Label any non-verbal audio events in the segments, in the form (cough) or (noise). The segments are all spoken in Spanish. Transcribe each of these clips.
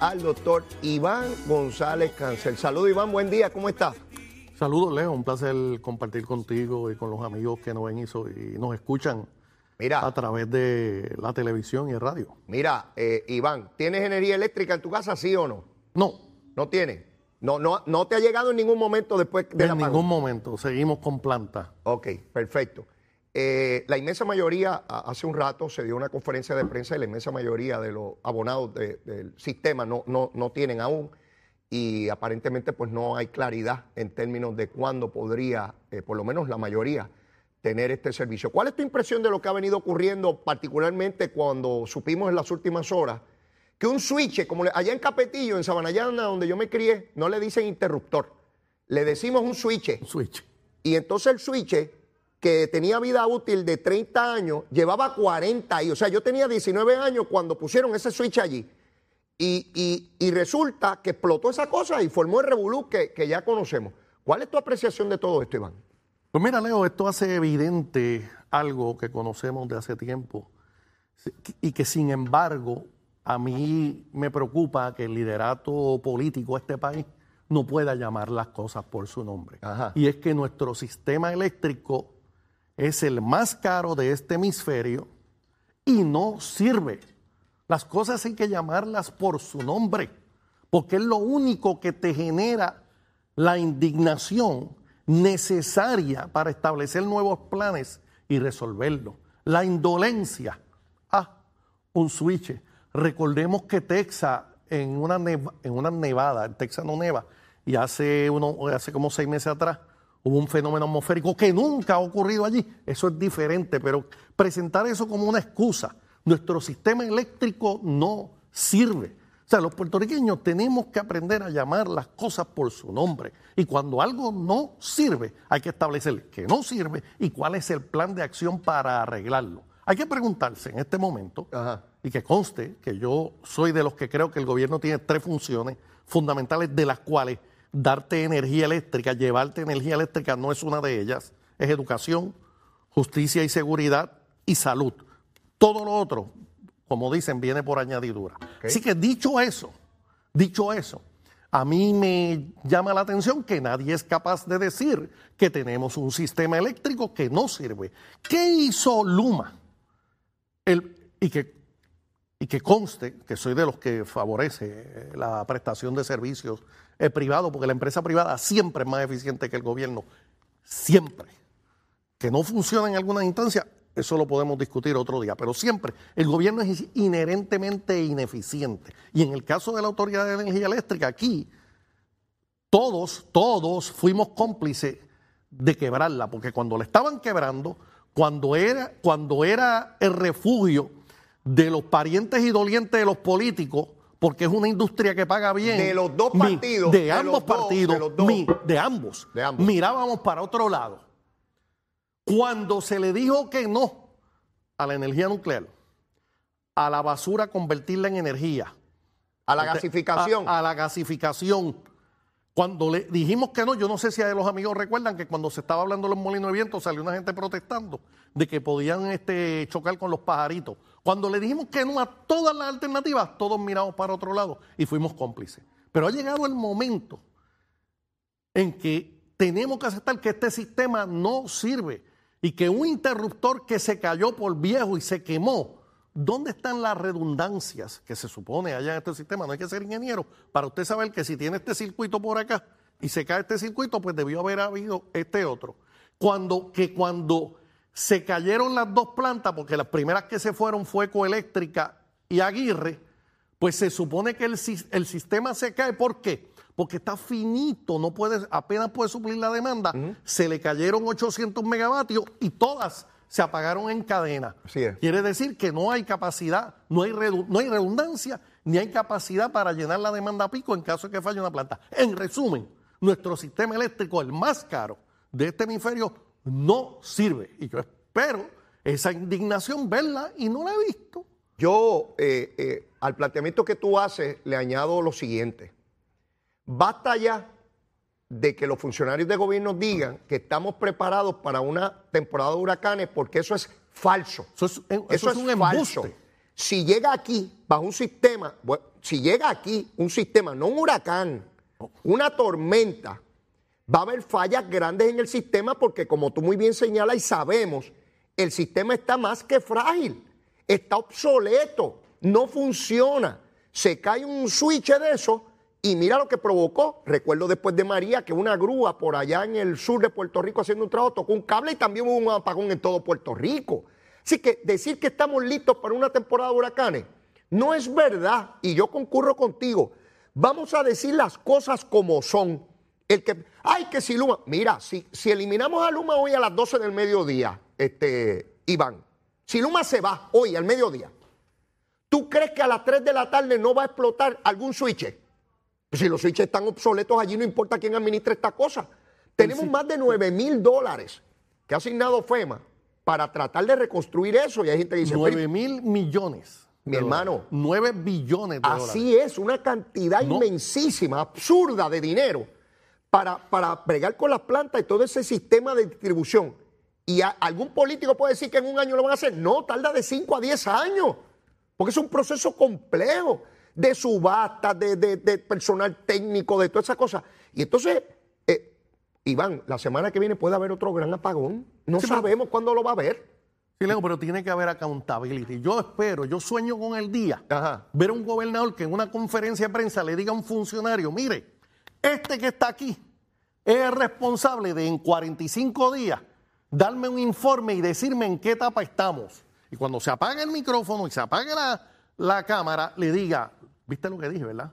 al doctor Iván González Cáncer. Saludos Iván, buen día, ¿cómo estás? Saludos Leo, un placer compartir contigo y con los amigos que nos ven y, nos escuchan Mira, a través de la televisión y el radio. Mira, eh, Iván, ¿tienes energía eléctrica en tu casa, sí o no? No. ¿No tienes? No, no, no te ha llegado en ningún momento después de En ningún momento, seguimos con planta. Ok, perfecto. Eh, la inmensa mayoría, hace un rato se dio una conferencia de prensa y la inmensa mayoría de los abonados del sistema no, no, no, tienen aún y aparentemente pues no hay claridad en términos de cuándo podría, eh, por lo menos la mayoría, tener este servicio. ¿Cuál es tu impresión de lo que ha venido ocurriendo, particularmente cuando supimos en las últimas horas que un switch, como allá en Capetillo, en Sabanayana, donde yo me crié, no le dicen interruptor, le decimos un switch. Un switch. Y entonces el switch que tenía vida útil de 30 años, llevaba 40 ahí. O sea, yo tenía 19 años cuando pusieron ese switch allí. Y, resulta que explotó esa cosa y formó el revolú que, que, ya conocemos. ¿Cuál es tu apreciación de todo esto, Iván? Pues mira, Leo, esto hace evidente algo que conocemos de hace tiempo y que sin embargo a mí me preocupa que el liderato político de este país no pueda llamar las cosas por su nombre. Y es que nuestro sistema eléctrico es el más caro de este hemisferio y no sirve. Las cosas hay que llamarlas por su nombre, porque es lo único que te genera la indignación necesaria para establecer nuevos planes y resolverlo. La indolencia. Ah, un switch. Recordemos que Texas, en una, en una nevada, en Texas no neva, y hace, uno, hace como seis meses atrás, hubo un fenómeno atmosférico que nunca ha ocurrido allí. Eso es diferente, pero presentar eso como una excusa, nuestro sistema eléctrico no sirve. O sea, los puertorriqueños tenemos que aprender a llamar las cosas por su nombre. Y cuando algo no sirve, hay que establecer que no sirve y cuál es el plan de acción para arreglarlo. Hay que preguntarse en este momento, y que conste que yo soy de los que creo que el gobierno tiene tres funciones fundamentales de las cuales darte energía eléctrica, llevarte energía eléctrica no es una de ellas, es educación, justicia y seguridad y salud. Todo lo otro, como dicen, viene por añadidura. Así que dicho eso, dicho eso, a mí me llama la atención que nadie es capaz de decir que tenemos un sistema eléctrico que no sirve. ¿Qué hizo Luma? y, que, y que conste que soy de los que favorece la prestación de servicios el privado, porque la empresa privada siempre es más eficiente que el gobierno, siempre. Que no funciona en alguna instancia, eso lo podemos discutir otro día, pero siempre el gobierno es inherentemente ineficiente. Y en el caso de la Autoridad de Energía Eléctrica, aquí todos, todos fuimos cómplices de quebrarla, porque cuando la estaban quebrando, cuando era, cuando era el refugio de los parientes y dolientes de los políticos, porque es una industria que paga bien. De los dos partidos. de, ambos partidos. de, ambos, de ambos. Mirábamos para otro lado. Cuando se le dijo que no a la energía nuclear, a la basura convertirla en energía. A la gasificación. A, la gasificación. Cuando le dijimos que no, yo no sé si los amigos recuerdan que cuando se estaba hablando de los molinos de viento salió una gente protestando de que podían este, chocar con los pajaritos. Cuando le dijimos que no a todas las alternativas, todos miramos para otro lado y fuimos cómplices. Pero ha llegado el momento en que tenemos que aceptar que este sistema no sirve y que un interruptor que se cayó por viejo y se quemó, ¿dónde están las redundancias que se supone allá en este sistema? No hay que ser ingeniero para usted saber que si tiene este circuito por acá y se cae este circuito, pues debió haber habido este otro. Cuando, que cuando se cayeron las dos plantas, porque las primeras que se fueron fue Coeléctrica y Aguirre, pues se supone que el, sistema se cae. ¿Por qué? Porque está finito, no puede, apenas puede suplir la demanda. Se le cayeron 800 megavatios y todas se apagaron en cadena. Quiere decir que no hay capacidad, no hay, no hay redundancia, ni hay capacidad para llenar la demanda a pico en caso de que falle una planta. En resumen, nuestro sistema eléctrico, el más caro de este hemisferio, no sirve. Y yo espero esa indignación verla y no la he visto. Yo eh, eh, al planteamiento que tú haces le añado lo siguiente. Basta ya de que los funcionarios de gobierno digan que estamos preparados para una temporada de huracanes porque eso es falso. Eso es, un falso. si llega aquí, bajo un sistema, si llega aquí un sistema, no un huracán, una tormenta, va a haber fallas grandes en el sistema porque como tú muy bien señalas y sabemos, el sistema está más que frágil, está obsoleto, no funciona. Se cae un switch de eso y mira lo que provocó. Recuerdo después de María que una grúa por allá en el sur de Puerto Rico haciendo un trabajo tocó un cable y también hubo un apagón en todo Puerto Rico. Así que decir que estamos listos para una temporada de huracanes no es verdad y yo concurro contigo. Vamos a decir las cosas como son. El que, ay, que si Luma, mira, si, si eliminamos a Luma hoy a las 12 del mediodía, este, Iván, si Luma se va hoy al mediodía, ¿tú crees que a las 3 de la tarde no va a explotar algún switch? Pues si los switches están obsoletos allí, no importa quién administre esta cosa. Tenemos más de 9 mil dólares que ha asignado FEMA para tratar de reconstruir eso. Y hay gente que dice... 9 mil millones. Mi hermano. 9 billones de dólares. Así es, una cantidad inmensísima, absurda de dinero para, para bregar con las plantas y todo ese sistema de distribución. Y algún político puede decir que en un año lo van a hacer. No, tarda de 5 a 10 años. Porque es un proceso complejo de subasta, de, de, personal técnico, de todas esas cosas. Y entonces, eh, Iván, la semana que viene puede haber otro gran apagón. No sabemos cuándo lo va a haber. Sí, Leo, pero tiene que haber accountability. Yo espero, yo sueño con el día, ver a un gobernador que en una conferencia de prensa le diga a un funcionario, mire, este que está aquí es responsable de en 45 días darme un informe y decirme en qué etapa estamos. Y cuando se apague el micrófono y se apague la, la cámara, le diga, ¿Viste lo que dije, verdad?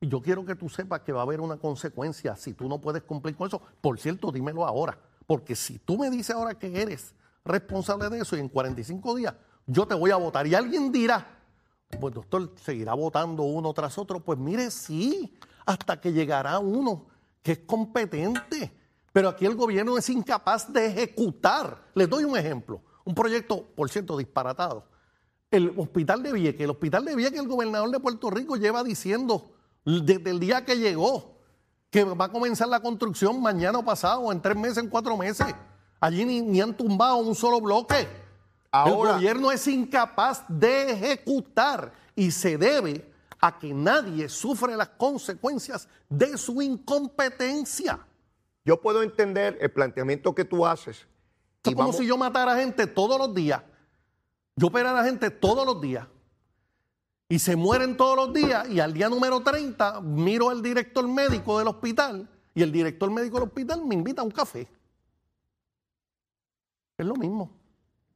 Y yo quiero que tú sepas que va a haber una consecuencia si tú no puedes cumplir con eso. Por cierto, dímelo ahora. Porque si tú me dices ahora que eres responsable de eso y en 45 días yo te voy a votar y alguien dirá, pues doctor, seguirá votando uno tras otro. Pues mire, sí, hasta que llegará uno que es competente. Pero aquí el gobierno es incapaz de ejecutar. Les doy un ejemplo. Un proyecto, por cierto, disparatado el hospital de Vieques. El hospital de Vieques, el gobernador de Puerto Rico lleva diciendo desde el día que llegó que va a comenzar la construcción mañana o pasado, en tres meses, en cuatro meses. Allí ni, han tumbado un solo bloque. el gobierno es incapaz de ejecutar y se debe a que nadie sufre las consecuencias de su incompetencia. Yo puedo entender el planteamiento que tú haces. Es como si yo matara gente todos los días yo opero a la gente todos los días y se mueren todos los días y al día número 30 miro al director médico del hospital y el director médico del hospital me invita a un café. Es lo mismo.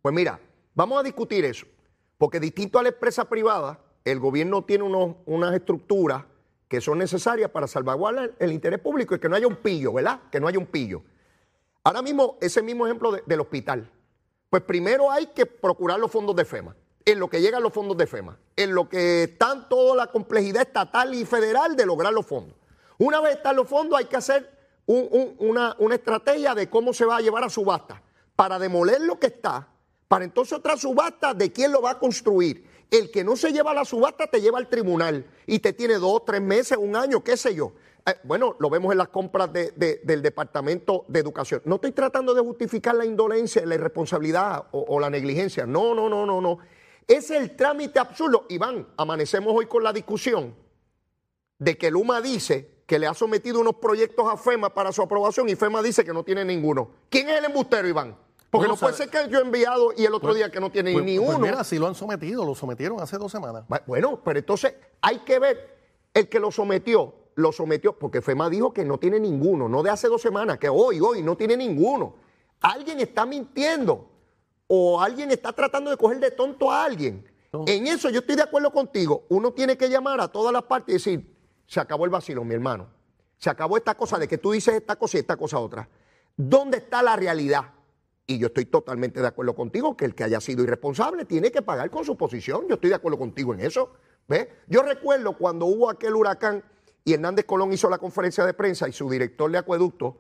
Pues mira, vamos a discutir eso, porque distinto a la empresa privada, el gobierno tiene unas estructuras que son necesarias para salvaguardar el interés público y que no haya un pillo, ¿verdad? Que no haya un pillo. Ahora mismo, ese mismo ejemplo del hospital. Pues primero hay que procurar los fondos de FEMA, en lo que llegan los fondos de FEMA, en lo que están toda la complejidad estatal y federal de lograr los fondos. Una vez están los fondos hay que hacer una, una estrategia de cómo se va a llevar a subasta para demoler lo que está, para entonces otra subasta de quién lo va a construir. El que no se lleva a la subasta te lleva al tribunal y te tiene dos, tres meses, un año, qué sé yo. Eh, bueno, lo vemos en las compras del Departamento de Educación. No estoy tratando de justificar la indolencia, la irresponsabilidad o, la negligencia. No, no, no, no, no. Es el trámite absurdo. Iván, amanecemos hoy con la discusión de que Luma dice que le ha sometido unos proyectos a FEMA para su aprobación y FEMA dice que no tiene ninguno. ¿Quién es el embustero, Iván? Porque no puede ser que yo he enviado y el otro pues, día que no tiene pues, ni pues uno. mira, si lo han sometido, lo sometieron hace dos semanas. Bueno, pero entonces hay que ver el que lo sometió lo sometió, porque FEMA dijo que no tiene ninguno, no de hace dos semanas, que hoy, hoy no tiene ninguno. Alguien está mintiendo o alguien está tratando de coger de tonto a alguien. En eso yo estoy de acuerdo contigo. Uno tiene que llamar a todas las partes y decir, se acabó el vacilo, mi hermano. Se acabó esta cosa de que tú dices esta cosa y esta cosa otra. ¿Dónde está la realidad? Y yo estoy totalmente de acuerdo contigo que el que haya sido irresponsable tiene que pagar con su posición. Yo estoy de acuerdo contigo en eso. ¿Ves? Yo recuerdo cuando hubo aquel huracán y Hernández Colón hizo la conferencia de prensa y su director de acueducto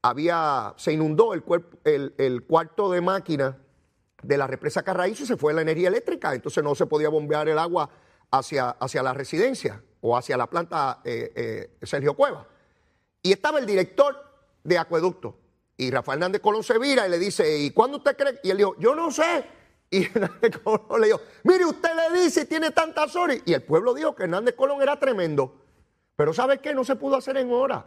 había, se inundó el, cuarto de máquina de la represa Carraízo y se fue la energía eléctrica, entonces no se podía bombear el agua hacia, hacia la residencia o hacia la planta eh, eh, Sergio Cueva. Y estaba el director de acueducto y Rafael Hernández Colón se vira y le dice, ¿y cuándo usted cree? Y él dijo, yo no sé, Y (laughs) Hernández Colón le dijo, mire, usted le dice y tiene tantas horas. Y el pueblo dijo que Hernández Colón era tremendo. Pero ¿sabe qué? No se pudo hacer en hora.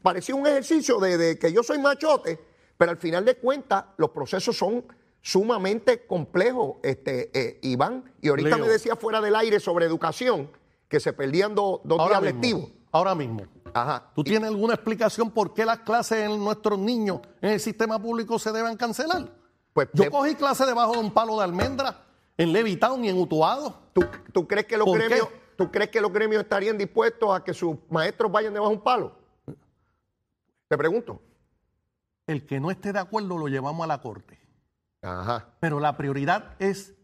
Parecía un ejercicio de, de que yo soy machote, pero al final de cuentas los procesos son sumamente complejos, este, eh, Iván. Y ahorita Leo. me decía fuera del aire sobre educación, que se perdían dos dos Ahora días mismo, lectivos. ahora mismo. Ajá. ¿Tú tienes alguna explicación por qué las clases en nuestros niños en el sistema público se deben cancelar? Pues, Yo de- cogí clase debajo de un palo de almendra en Levitown y en Utuado. ¿tú, tú crees que los ¿Por gremios, qué? ¿Tú crees que los gremios estarían dispuestos a que sus maestros vayan debajo de un palo? Te pregunto. El que no esté de acuerdo lo llevamos a la corte. Ajá. Pero la prioridad es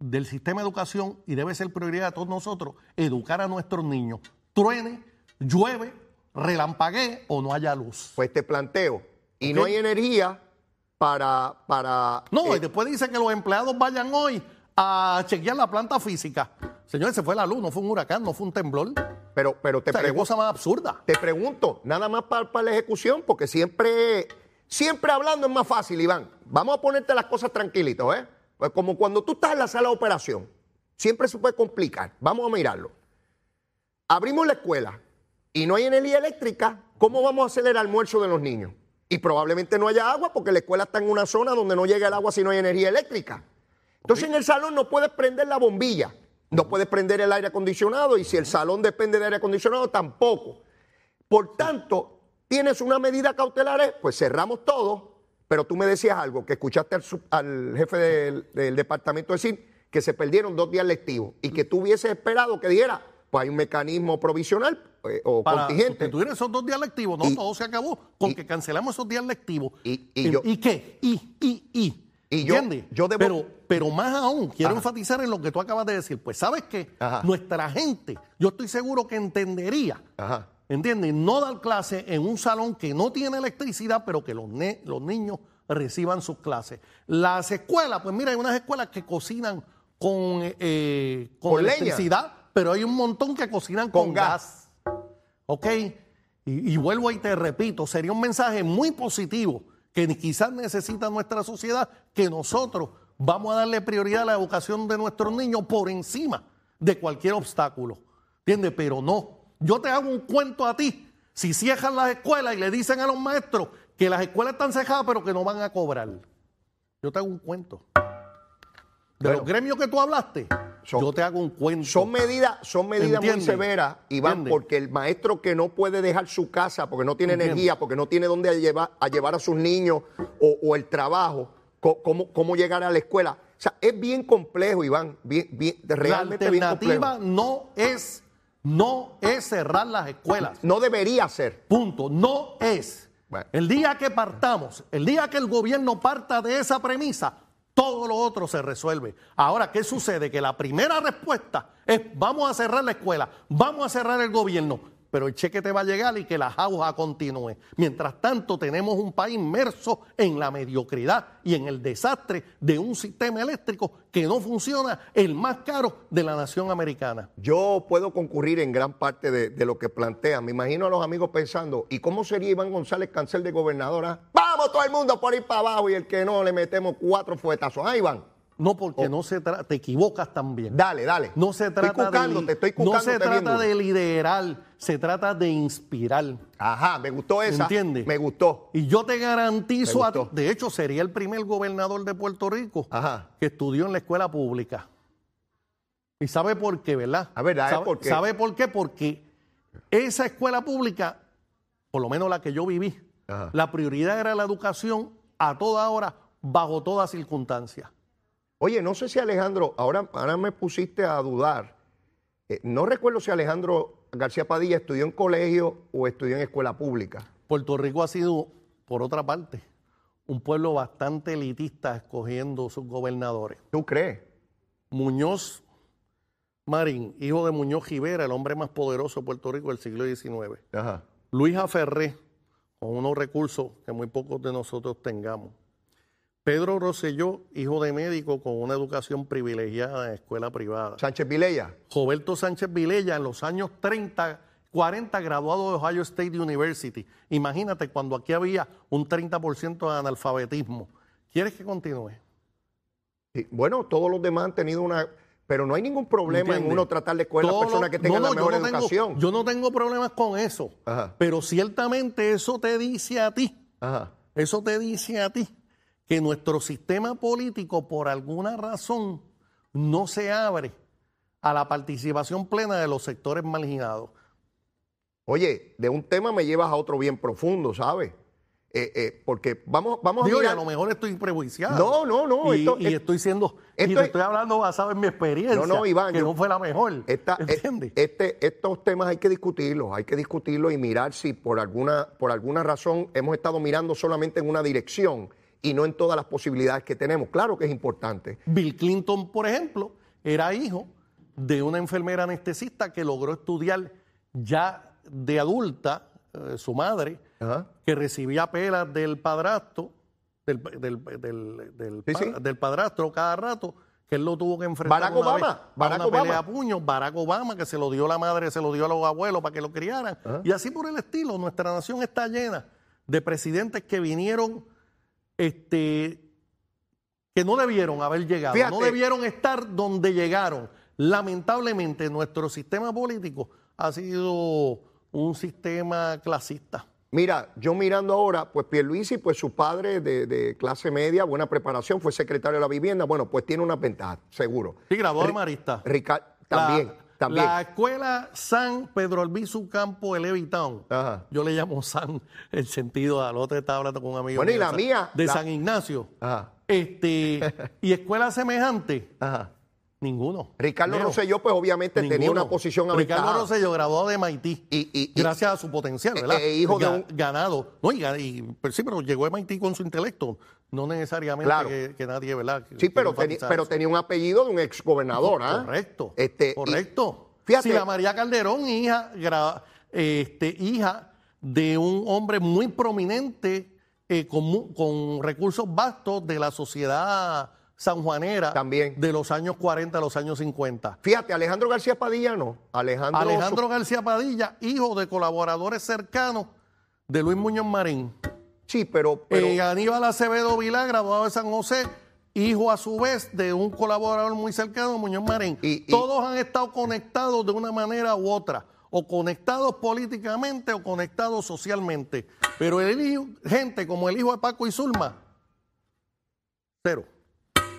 del sistema de educación y debe ser prioridad de todos nosotros educar a nuestros niños. Truene, llueve, relampaguee o no haya luz. Pues te planteo. Y no hay energía para. para No, eh, y después dice que los empleados vayan hoy a chequear la planta física. Señores, se fue la luz, no fue un huracán, no fue un temblor. pero, pero te O sea, pregunto. cosa más absurda. Te pregunto, nada más para, para la ejecución, porque siempre, siempre hablando es más fácil, Iván. Vamos a ponerte las cosas tranquilitas, ¿eh? Pues como cuando tú estás en la sala de operación, siempre se puede complicar. Vamos a mirarlo. Abrimos la escuela y no hay energía eléctrica, ¿cómo vamos a hacer el almuerzo de los niños? Y probablemente no haya agua porque la escuela está en una zona donde no llega el agua si no hay energía eléctrica. Entonces en el salón no puedes prender la bombilla, no puedes prender el aire acondicionado y si el salón depende de aire acondicionado tampoco. Por tanto, tienes una medida cautelar, pues cerramos todo, pero tú me decías algo, que escuchaste al, sub- al jefe del, del departamento decir que se perdieron dos días lectivos y que tú hubieses esperado que diera, pues hay un mecanismo provisional eh, o Para contingente. sustituir esos dos días lectivos, no, Y- todo se acabó con y- que cancelamos esos días lectivos. Y- y yo- qué? ¿Y, y, y? Y yo- ¿Entiendes? yo debo- pero, pero más aún, quiero Ajá. enfatizar en lo que tú acabas de decir. Pues, ¿sabes qué? Ajá. Nuestra gente, yo estoy seguro que entendería, Ajá. ¿entiendes? No dar clase en un salón que no tiene electricidad, pero que los, ne- los niños reciban sus clases. Las escuelas, pues mira, hay unas escuelas que cocinan con, eh, con, Con leña. electricidad, pero hay un montón que cocinan con, Con gas. gas. ¿Ok? Y, y vuelvo y te repito, sería un mensaje muy positivo que quizás necesita nuestra sociedad, que nosotros vamos a darle prioridad a la educación de nuestros niños por encima de cualquier obstáculo. ¿Entiendes? Pero no. Yo te hago un cuento a ti. Si cierran las escuelas y le dicen a los maestros que las escuelas están cejadas pero que no van a cobrar. Yo te hago un cuento. De Bueno. los gremios que tú hablaste, Son- yo te hago un cuento. Son medidas, son medidas muy severas, Iván, Entiende. porque el maestro que no puede dejar su casa porque no tiene energía, porque no tiene dónde a llevar a, llevar a sus niños o, o el trabajo, cómo, cómo llegar a la escuela. O sea, es bien complejo, Iván, bien, bien, La realmente bien alternativa complejo. no es, no es cerrar las escuelas. No debería ser. Punto. No es. Bueno. El día que partamos, el día que el gobierno parta de esa premisa, todo lo otro se resuelve. Ahora, ¿qué sucede? Que la primera respuesta es vamos a cerrar la escuela, vamos a cerrar el gobierno, pero el cheque te va a llegar y que la jauja continúe. Mientras tanto, tenemos un país inmerso en la mediocridad y en el desastre de un sistema eléctrico que no funciona, el más caro de la nación americana. Yo puedo concurrir en gran parte de, lo que plantean. Me imagino a los amigos pensando, ¿y cómo sería Iván González cancel de gobernadora? Vamos todo el mundo por ir para abajo y el que no le metemos cuatro fuetazos. Ah, Iván, No porque no se trata, te equivocas también. dale, dale. No se trata estoy de estoy no se trata de liderar, se trata de inspirar. Ajá, me gustó esa. ¿Entiendes? Me gustó. Y yo te garantizo a de hecho sería el primer gobernador de Puerto Rico Ajá. que estudió en la escuela pública. ¿Y sabe por qué, verdad? A ver, ¿sabe ¿Sabe por qué? ¿Sabe por qué? Porque esa escuela pública, por lo menos la que yo viví, Ajá. la prioridad era la educación a toda hora, bajo toda circunstancia. Oye, no sé si Alejandro, ahora, ahora me pusiste a dudar. Eh, no recuerdo si Alejandro García Padilla estudió en colegio o estudió en escuela pública. Puerto Rico ha sido, por otra parte, un pueblo bastante elitista escogiendo sus gobernadores. ¿Tú crees? Muñoz Marín, hijo de Muñoz Rivera, el hombre más poderoso de Puerto Rico del siglo XIX. Ajá. Luis Aferré, con unos recursos que muy pocos de nosotros tengamos. Pedro Rosselló, hijo de médico con una educación privilegiada en escuela privada. Sánchez Vilella. Roberto Sánchez Vilella, en los años 30, 40, graduado de Ohio State University. Imagínate cuando aquí había un 30% de analfabetismo. ¿Quieres que continúe? Sí, Bueno, todos los demás han tenido una... Pero no hay ningún problema en uno tratar de escoger las Todo personas que tengan no, la yo mejor tengo- educación. yo no tengo problemas con eso. Ajá. Pero ciertamente eso te dice a ti, Ajá. eso te dice a ti que nuestro sistema político por alguna razón no se abre a la participación plena de los sectores marginados. Oye, de un tema me llevas a otro bien profundo, ¿sabes? Eh, eh, porque vamos, vamos Digo, a y a mirar... lo mejor estoy prejuiciado. No, no, no, Y, esto- y es- estoy siendo. y esto te es- estoy hablando basado en mi experiencia. No, no, Iván, Que yo- no fue la mejor. Esta- eh, ¿Entiendes? este, estos temas hay que discutirlos, hay que discutirlos y mirar si por alguna, por alguna razón hemos estado mirando solamente en una dirección y no en todas las posibilidades que tenemos. Claro que es importante. Bill Clinton, por ejemplo, era hijo de una enfermera anestesista que logró estudiar ya de adulta, eh, su madre, Ajá. que recibía pelas del padrastro, del, del, del- del Sí, pa- sí. del padrastro cada rato, que él lo tuvo que enfrentar Barack una Obama, vez a Barack una Obama. pelea a puños, Barack Obama, que se lo dio la madre, se lo dio a los abuelos para que lo criaran. Y así por el estilo, nuestra nación está llena de presidentes que vinieron, este, que no debieron haber llegado, Fíjate. no debieron estar donde llegaron. Lamentablemente, nuestro sistema político ha sido un sistema clasista. Mira, yo mirando ahora, pues Pierluisi, pues su padre de, de clase media, buena preparación, fue secretario de la vivienda, bueno, pues tiene una ventaja, seguro. Sí, graduado de Marista. Ricardo, también, La- también. La escuela San Pedro Albizu Campo de Levitown. Ajá. Yo le llamo San el sentido al otro estaba hablando con un amigo Bueno, y la de San- mía, de la- San Ignacio. Ajá, Este, (laughs) y escuela semejante, ajá. Ninguno. Ricardo Leo, Rosselló, pues obviamente tenía una posición Ricardo aventajada. Rosselló, graduado de MIT. Y- y- y- gracias a su potencial, Eh, ¿verdad? eh, hijo de un- Ganado. No, y, pero sí, pero llegó a MIT con su intelecto. No necesariamente Claro. que, que nadie, ¿verdad? Sí, pero, teni- pero tenía un apellido de un exgobernador, ¿ah? Correcto. Este, correcto. fíjate- Si la María Calderón, hija, gra- este, hija de un hombre muy prominente eh, con recursos vastos de la sociedad sanjuanera También. de los años 40 a los años 50. Fíjate, Alejandro García Padilla no. Alejandro, Alejandro García Padilla, hijo de colaboradores cercanos de Luis Muñoz Marín. Sí, pero, pero Eh, Aníbal Acevedo Vilá, graduado de San José, hijo a su vez de un colaborador muy cercano, Muñoz Marín. Y- y- Todos han estado conectados de una manera u otra, o conectados políticamente o conectados socialmente. Pero el hijo- gente como el hijo de Paco y Zulma, cero.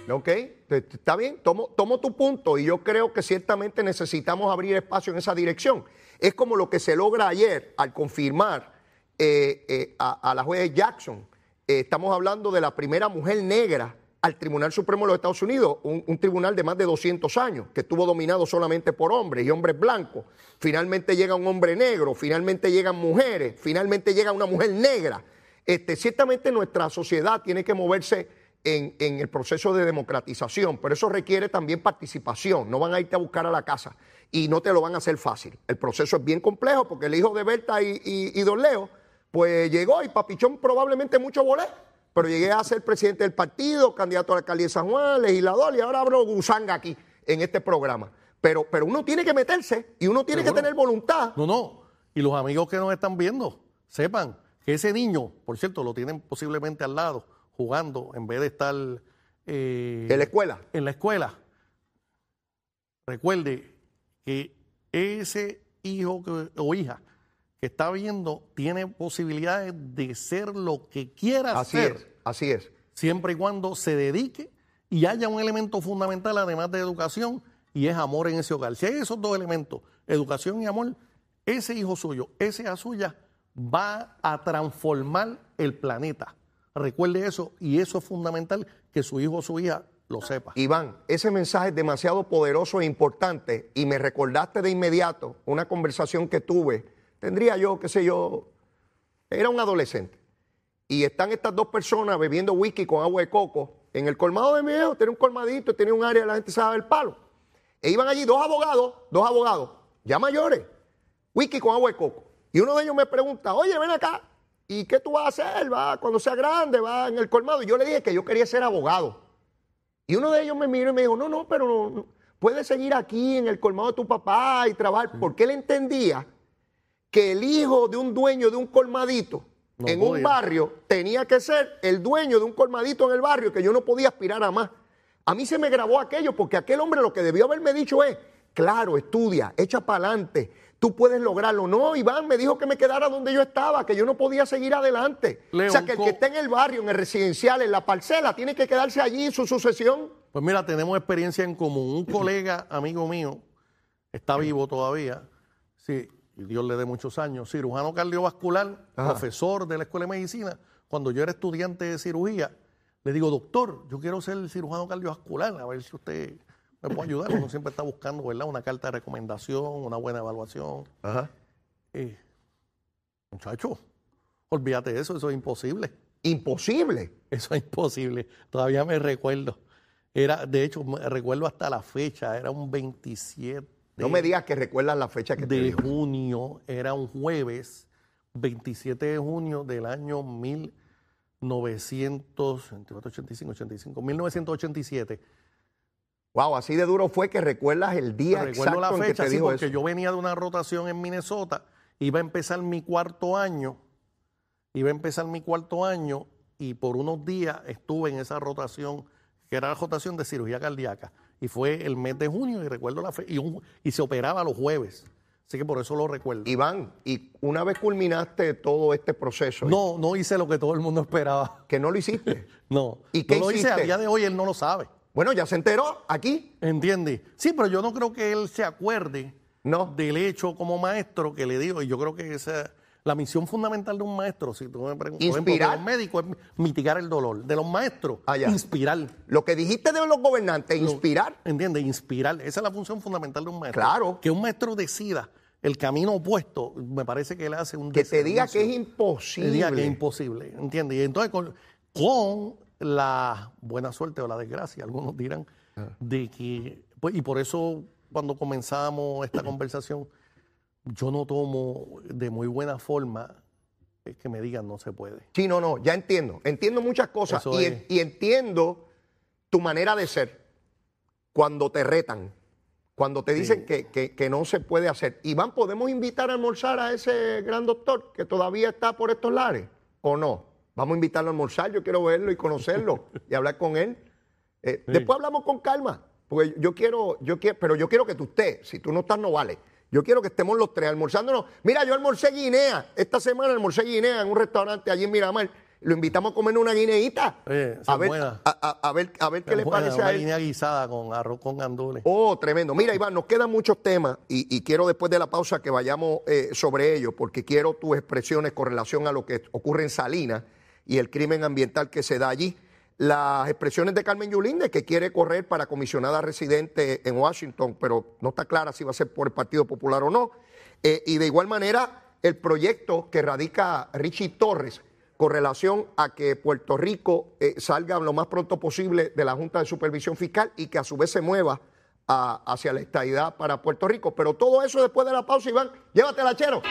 Ok, está bien, tomo, tu punto y yo creo que ciertamente necesitamos abrir espacio en esa dirección. Es como lo que se logra ayer al confirmar eh, eh, a, la juez Jackson. Eh, estamos hablando de la primera mujer negra al Tribunal Supremo de los Estados Unidos, un, un tribunal de más de 200 años, que estuvo dominado solamente por hombres y hombres blancos. Finalmente llega un hombre negro, finalmente llegan mujeres, finalmente llega una mujer negra. Este, ciertamente nuestra sociedad tiene que moverse en, en el proceso de democratización, pero eso requiere también participación. No van a irte a buscar a la casa y no te lo van a hacer fácil. El proceso es bien complejo porque el hijo de Berta y, y- y Don Leo, pues llegó y Papichón probablemente mucho volé, pero llegué a ser presidente del partido, candidato a la alcaldía de San Juan, legislador y ahora abro gusanga aquí en este programa. Pero, pero uno tiene que meterse y uno tiene que tener voluntad. No, no. Y los amigos que nos están viendo, sepan que ese niño, por cierto, lo tienen posiblemente al lado, jugando, en vez de estar eh, En la escuela. en la escuela. Recuerde que ese hijo que- o hija que está viendo tiene posibilidades de ser lo que quiera Así ser, es, así es. siempre y cuando se dedique y haya un elemento fundamental además de educación y es amor en ese hogar. Si hay esos dos elementos, educación y amor, ese hijo suyo, esa hija suya va a transformar el planeta. Recuerde eso y eso es fundamental que su hijo o su hija lo sepa. Iván, ese mensaje es demasiado poderoso e importante y me recordaste de inmediato una conversación que tuve. Tendría yo, qué sé yo, era un adolescente. Y están estas dos personas bebiendo whisky con agua de coco en el colmado de mi viejo. Tenía un colmadito, tenía un área, la gente se el palo. E iban allí dos abogados, dos abogados, ya mayores, whisky con agua de coco. Y uno de ellos me pregunta, oye, ven acá, ¿y qué tú vas a hacer? Va, cuando sea grande, va en el colmado. Y yo le dije que yo quería ser abogado. Y uno de ellos me miró y me dijo, no, no, pero no, no, puedes seguir aquí en el colmado de tu papá y trabajar. Porque él entendía que el hijo de un dueño de un colmadito No en un barrio tenía que ser el dueño de un colmadito en el barrio, que yo no podía aspirar a más. A mí se me grabó aquello porque aquel hombre lo que debió haberme dicho es, claro, estudia, echa para adelante, tú puedes lograrlo. No, Iván me dijo que me quedara donde yo estaba, que yo no podía seguir adelante. o sea, que el que esté en el barrio, en el residencial, en la parcela, tiene que quedarse allí en su sucesión. Pues mira, tenemos experiencia en común. Un colega, amigo mío, está vivo todavía, sí, Dios le dé muchos años, cirujano cardiovascular, profesor de la Escuela de Medicina. Cuando yo era estudiante de cirugía, le digo, doctor, yo quiero ser cirujano cardiovascular, a ver si usted me puede ayudar. Uno siempre está buscando, ¿verdad? Una carta de recomendación, una buena evaluación. Ajá. Eh, muchacho, olvídate de eso, eso es imposible. ¿Imposible? Eso es imposible. Todavía me recuerdo. Era, de hecho, recuerdo hasta la fecha, era un 27. No me digas que recuerdas la fecha que de junio, era un jueves, 27 de junio del año 1985, 85, 1987 Wow, así de duro fue que recuerdas el día Recuerdo la fecha, en que te porque yo venía de una rotación en Minnesota, iba a empezar mi cuarto año, iba a empezar mi cuarto año y por unos días estuve en esa rotación, que era la rotación de cirugía cardíaca, y fue el mes de junio y recuerdo la fecha, y, se operaba los jueves. Así que por eso lo recuerdo. Iván, y una vez culminaste todo este proceso. No, no hice lo que todo el mundo esperaba. ¿Que no lo hiciste? (laughs) no. ¿Y qué no lo hice, a día de hoy él no lo sabe. Bueno, ya se enteró aquí. Entiende. Sí, pero yo no creo que él se acuerde no. del hecho como maestro que le digo. Y yo creo que esa la misión fundamental de un maestro, si tú me preguntas, inspirar. de los médicos es mitigar el dolor. De los maestros, ah, inspirar. Lo que dijiste de los gobernantes, inspirar. ¿Entiendes? Inspirar. Esa es la función fundamental de un maestro. Claro. Que un maestro decida el camino opuesto, me parece que él hace un Que te diga que es imposible. Que diga que es imposible, ¿entiendes? Y entonces con, con la buena suerte o la desgracia, algunos dirán, ah. de que, pues, y por eso cuando comenzamos esta (clears throat) conversación, yo no tomo de muy buena forma que me digan no se puede. Sí, no, no, ya entiendo. Entiendo muchas cosas y, entiendo tu manera de ser cuando te retan, cuando te dicen que, que, no se puede hacer. Iván, ¿podemos invitar a almorzar a ese gran doctor que todavía está por estos lares o no? Vamos a invitarlo a almorzar, yo quiero verlo y conocerlo y hablar con él. Eh, después hablamos con calma, porque yo quiero, yo quiero, pero yo quiero que tú estés, si tú no estás no vale. Yo quiero que estemos los tres almorzándonos. Mira, yo almorcé guinea, esta semana almorcé guinea en un restaurante allí en Miramar. Lo invitamos a comer una guineita. a, ver, a, ver, a, ver, qué le parece a él. guinea guisada con arroz con gandules. Oh, tremendo. Mira, Iván, nos quedan muchos temas y, quiero después de la pausa que vayamos eh, sobre ellos, porque quiero tus expresiones con relación a lo que ocurre en Salinas y el crimen ambiental que se da allí. Las expresiones de Carmen Yulín de que quiere correr para comisionada residente en Washington, pero no está clara si va a ser por el Partido Popular o no. Eh, y de igual manera, el proyecto que radica Richie Torres con relación a que Puerto Rico eh, salga lo más pronto posible de la Junta de Supervisión Fiscal y que a su vez se mueva hacia la estadidad para Puerto Rico. Pero todo eso después de la pausa, Iván, llévatela, chero.